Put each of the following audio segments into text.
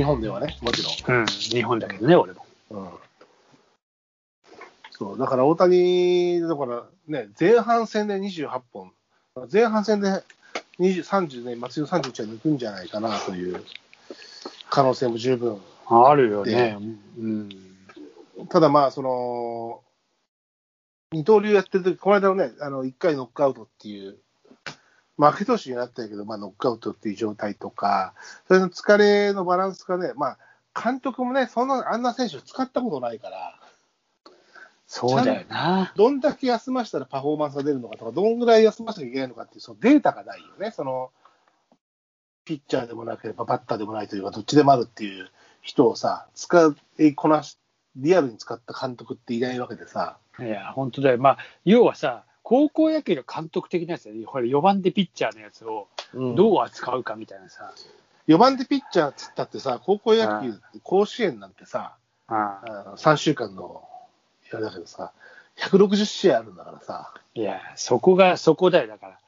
日本ではね、もちろん。うん、日本だけどね、俺も。うん。そう、だから大谷、だからね、前半戦で28本、前半戦で20 30ね、松井の31は抜くんじゃないかなという可能性も十分。あるよね。うん。ただまあ、その、二刀流やってる時この間のね、あの、1回ノックアウトっていう、負け投手になったけど、まあ、ノックアウトっていう状態とか、それの疲れのバランスがね、まあ、監督もね、そんな、あんな選手を使ったことないから、そうだよな。どんだけ休ましたらパフォーマンスが出るのかとか、どんぐらい休ませなきゃいけないのかっていう、そのデータがないよね。その、ピッチャーでもなければバッターでもないというか、どっちでもあるっていう人をさ、使いこなし、リアルに使った監督っていないわけでさ、いや、本当だよ。まあ、要はさ、高校野球の監督的なやつで、ほら、4番でピッチャーのやつをどう扱うかみたいなさ。4番でピッチャーっつったってさ、高校野球って甲子園なんてさ、ああの3週間の、あれだけどさ、160試合あるんだからさ、いや、そこが、そこだよ。だから、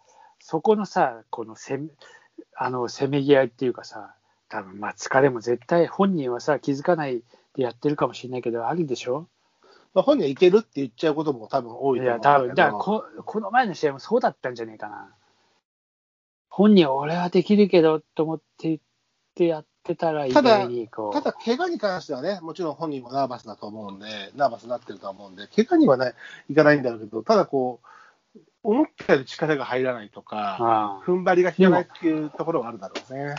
そこのさ、このせめ、あの、せめぎ合いっていうかさ、多分まあ、疲れも絶対本人はさ、気づかないでやってるかもしれないけど、あるでしょ？まあ、本人はいけるって言っちゃうことも多分多いいや、と思うん多分、だからこ、この前の試合もそうだったんじゃねえかな。本人は俺はできるけど、と思って言ってやってたら、意ただ外にこう。ただ、怪我に関してはね、もちろん本人もナーバスだと思うんで、ナーバスになってるとは思うんで、怪我にはね、いかないんだろうけど、ただこう、思ったより力が入らないとか、踏ん張りが効かないっていうところはあるだろうね。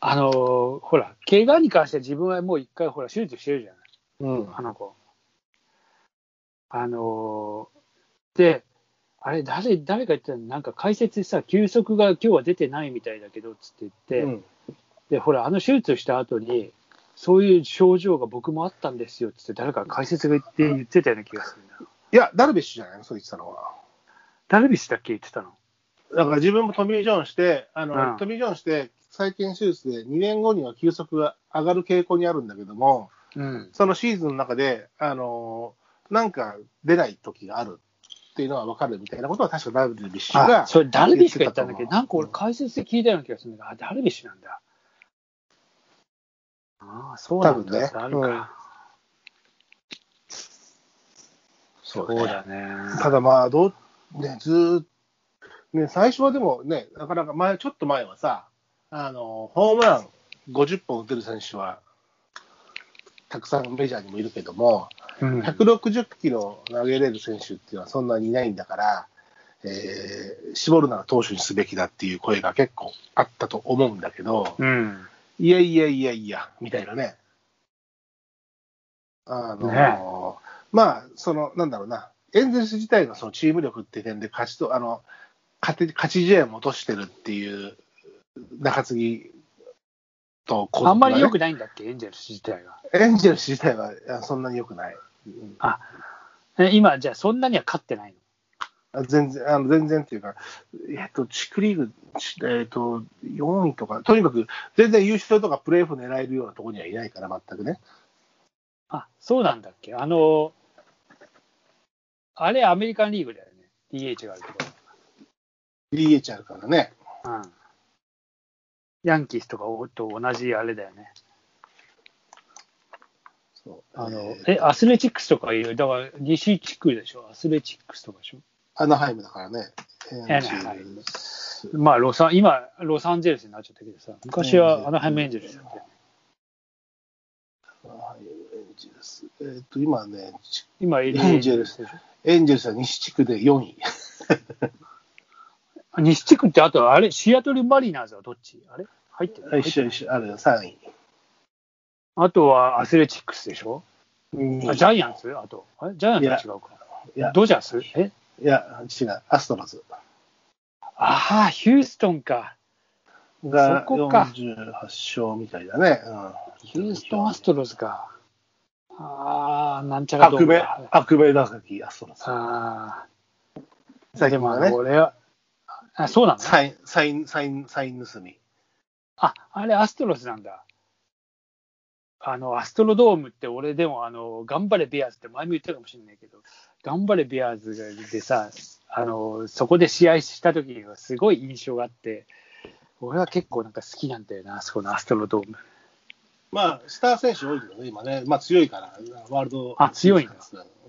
あのーほら、怪我に関しては自分はもう一回、ほら、手術してるじゃない。うん。あの子。あのーで、あれ、誰、誰か言ってたのなんか解説でさ、休息が今日は出てないみたいだけど、つって言って、うんで、ほら、あの手術した後に、そういう症状が僕もあったんですよ、つって誰か解説が言って、言ってたような気がするんだ。いや、ダルビッシュじゃないの、そう言ってたのは。ダルビッシュだっけ言ってたの？だから自分もトミー・ジョンして、あの、うんトミー・ジョンして、再建手術で2年後には球速が上がる傾向にあるんだけども、うん。そのシーズンの中で、あのなんか出ない時があるっていうのは分かるみたいなことは、確かダルビッシュがあ、それダルビッシュが言ったんだけ？ど、言なんか俺解説で聞いたような気がするんだけど、あ、ダルビッシュなんだ。ああ、そうなんだ。多分ねあるか。そそうだね。ただまあ、どう、ね、ずね、最初はでもね、なかなか前、ちょっと前はさ、あの、ホームラン50本打てる選手は、たくさんメジャーにもいるけども、うん160キロ投げれる選手っていうのはそんなにいないんだから、えー絞るなら投手にすべきだっていう声が結構あったと思うんだけど、うん。いやいやいやいや、みたいなね。あのねまあ、その、なんだろうな、エンゼルス自体がそのチーム力っていう点で勝ちと、あの、勝て勝ち試合も落としてるっていう中継ぎとねあんまり良くないんだっけ、エンジェルス自体が。エンジェルス自体はそんなに良くない。うんあ、え今、じゃあそんなには勝ってないの？あ全然、あの全然っていうか、えっと、地区リーグ、ちえっと、4位とか、とにかく、全然優勝とかプレーオフ狙えるようなところにはいないから、全くね。あ、そうなんだっけ？あの、あれアメリカンリーグだよね。DH があるとこ DH あるからね。ろ。うん。ヤンキースとかと同じあれだよね。そう。あの、えアスレチックスとかいう、だから西地区でしょ？アスレチックスとかでしょ？アナハイムだからね。アナハイム。まあ、ロサン、今、ロサンゼルスになっちゃったけどさ、昔はアナハイムエンジェルスだったよね。アナハイムエンジェルス。えっと、今ね、ち今、エエンジェルスでしょ？エンジェルスは西地区で4位。あ西地区って、あと、あれ、シアトルマリナーズはどっち？あれ？入ってる？一緒一緒、あるよ、3位。あとはアスレチックスでしょ？2位あジャイアンツ？あと。あれ？ジャイアンツは違うか。いや、ドジャース？え？いや、違う、アストロズ。ああ、ヒューストンか。がそこか。48勝みたいだね。うん。ヒューストンアストロズか。ああ、なんちゃらドーアクベ、ムだアストロズ。ああ、最近はね。でもあの、、俺は、あ、そうなの？サイン、サイン、サイン、サイン盗み。あ、あれアストロズなんだ。あの、アストロドームって俺でも、あの、頑張れベアーズって前も言ったかもしれないけど、頑張れベアーズでさ、あの、そこで試合した時にはすごい印象があって、俺は結構なんか好きなんだよな、あそこのアストロドーム。まあ、スター選手多いけどね、今ね、まあ強いから、ワールド。あ強いんだ。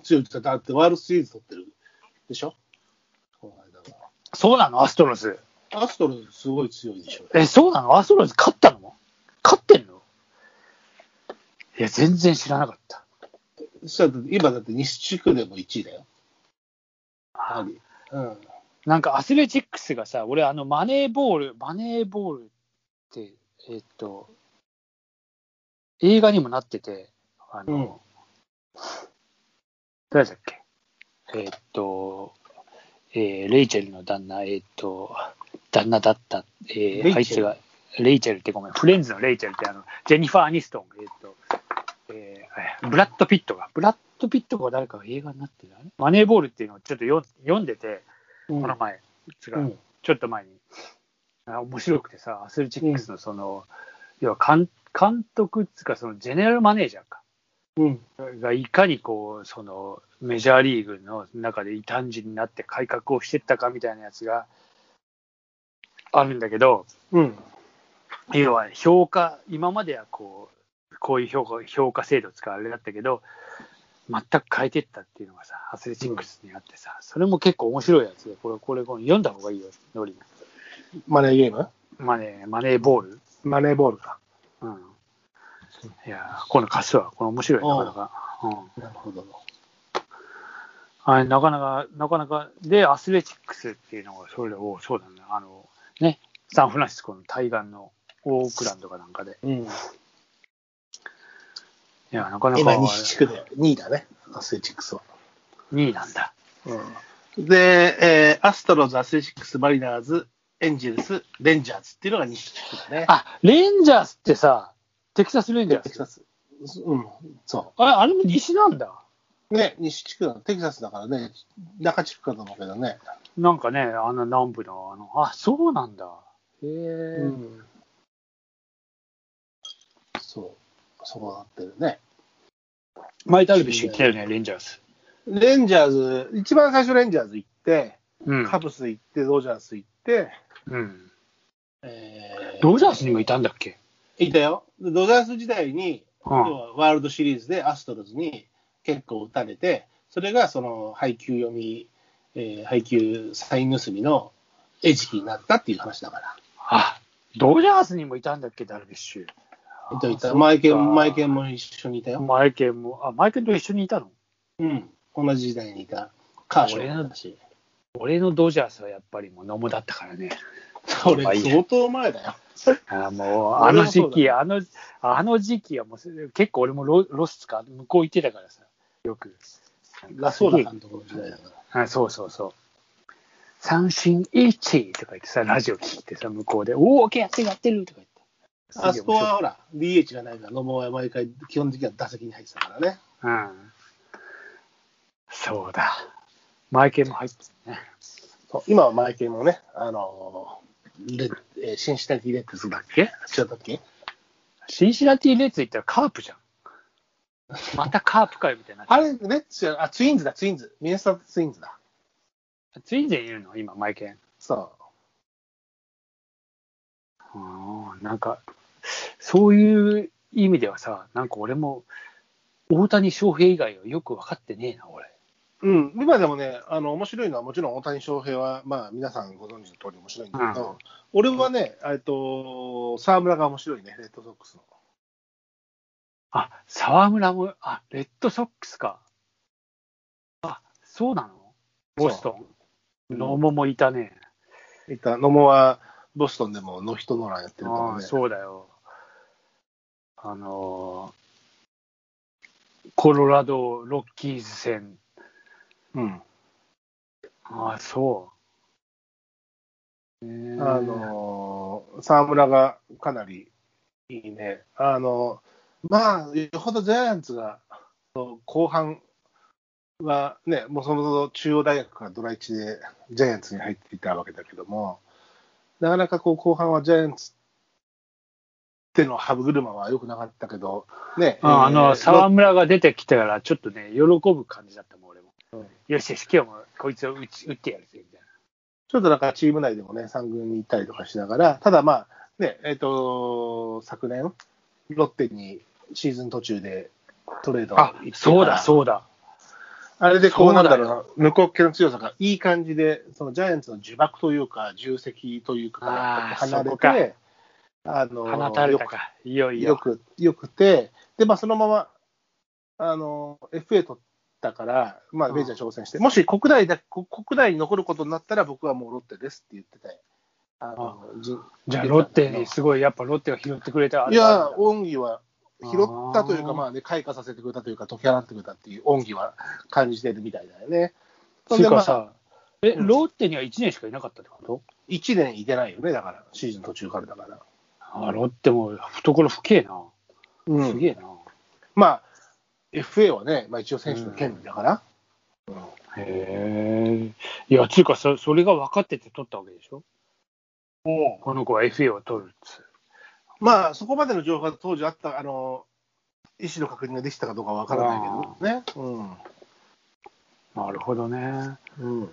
強いってだってワールドシリーズ取ってるでしょ？そうなの？アストロズ。アストロズすごい強いでしょ。え、そうなの？アストロズ勝ったの？勝ってんの？いや、全然知らなかった。そしたら今だって西地区でも1位だよ。やはり。うん。なんかアスレチックスがさ、俺、あのマネーボール、マネーボールって、えっと、映画にもなってて、あの、うん誰だっけ？えっと、えーレイチェルの旦那、えっと、旦那だった、えーあいつが、レイチェルってごめん、フレンズのレイチェルってあの、ジェニファー・アニストン、えっと、えーブラッド・ピットが、ブラッド・ピットが誰かが映画になってる。マネーボールっていうのをちょっとよ読んでて、うん。この前、うん。ちょっと前に、あ面白くてさ、アスレチックスのその、要は監監督っつうか、そのジェネラルマネージャーか、うん。がいかにこう、そのメジャーリーグの中で異端児になって改革をしてったかみたいなやつがあるんだけど、うん。要は評価、今まではこう、こういう評価評価制度使われだったけど、全く変えてったっていうのがさ、アスレチックスにあってさ、それも結構面白いやつで、これ、これ、これ読んだ方がいいよ、ノリ。マネーゲーム？マネー、マネーボール？マネーボールか。うん。いやー、この貸すわ。これ面白い、なかなか。うん。なるほど。あれ、なかなか、なかなか、で、アスレチックスっていうのが、それを、そうだね、あの、ね、サンフランシスコの対岸のオークランドかなんかで。うん。いや、なかなか、今、西地区で2位だね、アスレチックスは。2位なんだ。うん、で、えーアストロズ、アスレチックス、マリナーズ、エンジェルス、レンジャーズっていうのが西地区だね。あ、レンジャーズってさ、テキサスレンジャース？テキサス。うん、そあれ、あれも西なんだ。う。ね、西地区だ、テキサスだからね、中地区かと思うけどね。なんかね、あの南部の、あの、あ、そうなんだ。へえ、うん。そう、そうなってるね。マイダルビッシュ行ったよね、レンジャース。レンジャーズ、一番最初レンジャーズ行って、うん。カブス行って、ドジャース行って、うん。えードジャースにもいたんだっけ？いたよ。でドジャース時代に、はワールドシリーズでアストロズに結構打たれて、それがその配球読み、えー配球サイン盗みの餌食になったっていう話だから。あ、ドジャースにもいたんだっけ、ダルビッシュ。いたいた。あマイケン、マイケンも一緒にいたよ。マイケンも、あ、マイケンと一緒にいたの？うん。同じ時代にいた。カーショーもいたし。俺のドジャースはやっぱりもう野茂だったからね。それ相当前だよ。あもう、あの時期、俺あの、あの時期はもう、結構俺もロロスか、向こう行ってたからさ、よく。ラソーラ監督の時代だから。あそうそうそう。三振1とか言ってさ、ラジオ聞いてさ、向こうで、おお、やってるやってるとか言って。あそこはほら、DH がないから、野茂は毎回、基本的には打席に入ってたからね。うん。そうだ。マイケンも入ってたね。そう今はマイケンもね、あのーレえーシンシナティレッドズだっけ？違ったっけ？シンシナティレッズ行ったらカープじゃん。またカープかよみたいになあれ、レッズじゃあ、ツインズだ、ツインズ。ミネソタツインズだ。ツインズにいるの？今、マエケン。そうんなんか、そういう意味ではさ、なんか俺も、大谷翔平以外はよく分かってねえな、俺。う。うん。今でもね、あの、面白いのはもちろん大谷翔平は、まあ、皆さんご存知の通り面白いんだけど、うん俺はね、えっと、沢村が面白いね、レッドソックスの。あ、沢村も、あ、レッドソックスか。あ、そうなの？ボストン？野茂もいたね。いた、野茂はボストンでもノーヒットノーランやってるからあね。そうだよ。あのーコロラドロッキーズ戦。うん。あそう。えーあのー沢村がかなりいいね。あのまあ、よほどジャイアンツが、後半はね、もともと中央大学からドラ1でジャイアンツに入っていたわけだけども、なかなかこう後半はジャイアンツっての歯車は良くなかったけど、ね、ああの、えー沢村が出てきたから、ちょっとね、喜ぶ感じだったもん、俺も。うんよしよし、今日もこいつを打ち打ってやるぜ、みたいちょっとなんかチーム内でもね、3軍に行ったりとかしながら、ただまあ、ね、えっ、と、昨年、ロッテにシーズン途中でトレードあ、そうだ、そうだ。あれでこう、なんだろうな、向こうっ気の強さがいい感じで、そのジャイアンツの呪縛というか、重責というか、離れて、あの放たれたか、いよいよ。よく、よくて、で、まあ、そのまま、あの、FA 取ったから、まあ、うん。メジャー挑戦して、もし国内だ、こ国内に残ることになったら、僕はもうロッテですって言ってて、あの、じじゃあ、ロッテにすごい、やっぱロッテが拾ってくれた。いや、恩義は拾ったというか、まあね、開花させてくれたというか、解き放ってくれたっていう恩義は感じてるみたいだよね。つうかまあさ、え、うん。ロッテには1年しかいなかったってこと？1年いてないよね、だから、シーズン途中からだから。あ、ロッテも懐深えな。うんすげえな。まあ、FA はね、まあ、一応選手の権利だから。へえ。い。や、つうかそ、それが分かってて取ったわけでしょこの子は FA を取るっつう。まあ、そこまでの情報が当時あった、あの、意思の確認ができたかどうかわからないけどね。なるほどね。うん。うん。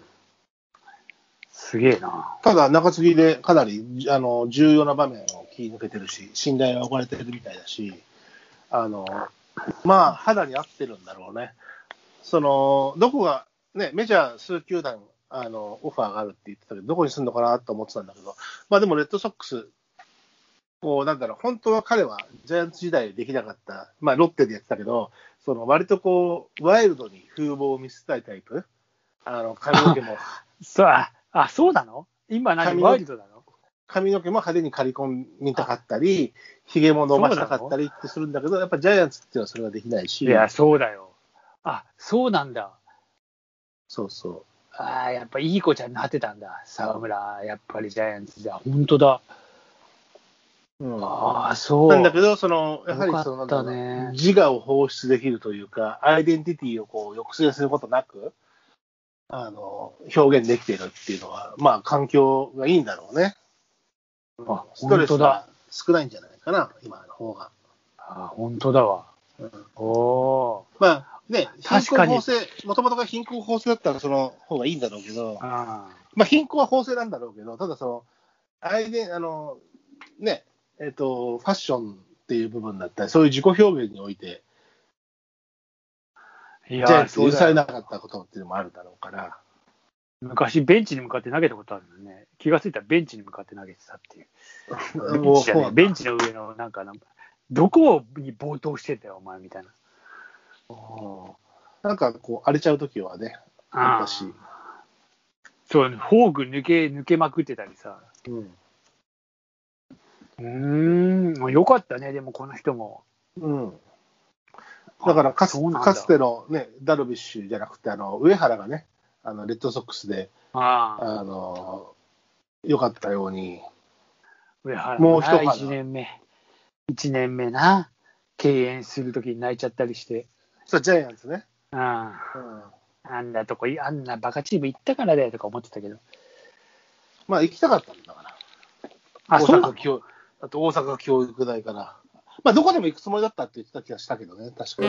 すげえな。ただ、中継ぎでかなりあの重要な場面を切り抜けてるし、信頼は置かれてるみたいだし、あの、まあ、肌に合ってるんだろうね。その、どこが、ね、メジャー数球団、あの、オファーがあるって言ってたけど、どこに住んのかなと思ってたんだけど、まあでも、レッドソックス、こう、なんだろう、本当は彼はジャイアンツ時代できなかった、まあ、ロッテでやってたけど、その、割とこう、ワイルドに風貌を見せたいタイプ？あの、髪の毛も、そう、あ、あそうなの？今何髪のワイルドなの？髪の毛も派手に刈り込みたかったり、ひげも伸ばしたかったりってするんだけど、やっぱジャイアンツっていうのはそれはできないし、いや、そうだよ。あ、そうなんだ。そうそああ、やっぱいい子ちゃんになってたんだ。沢村、やっぱりジャイアンツじゃ。本当だ。う。うんああ、そう。なんだけど、その、やはりその、ね自我を放出できるというか、アイデンティティをこう抑制することなく、あの、表現できているっていうのは、まあ、環境がいいんだろうね。あストレスが少ないんじゃないかな、今の方が。あ本当だわ。うんおおまあ、ね、貧困法制、もともとが貧困法制だったらその方がいいんだろうけど、ー。あまあ、貧困は法制なんだろうけど、ただその、あれで、あの、ね、えっ、と、ファッションっていう部分だったり、そういう自己表現において、ーいジャイアンツ許されなかったことっていうのもあるだろうから、昔、ベンチに向かって投げたことあるのね。気がついたらベンチに向かって投げてたっていう。ベンチねえベンチの上の、なんかな、どこに暴投してんだよ、お前みたいな。うんなんかこう、荒れちゃうときはね、あったし、そう、フォーク抜け、抜けまくってたりさ。うん、うーん、よかったね、でもこの人も。うん。だからかつてのね、ダルビッシュじゃなくて、あの、上原がね、あの、レッドソックスで、ああ、あの、良かったように、上原もう一花1年目。1年目な。敬遠するときに泣いちゃったりして。そう、ジャイアンツね。あうんあ、あんなとこ、あんなバカチーム行ったからだよとか思ってたけど。まあ、行きたかったんだから。あ、そうなの？あと大阪教育大から。まあ、どこでも行くつもりだったって言ってた気がしたけどね、確かに。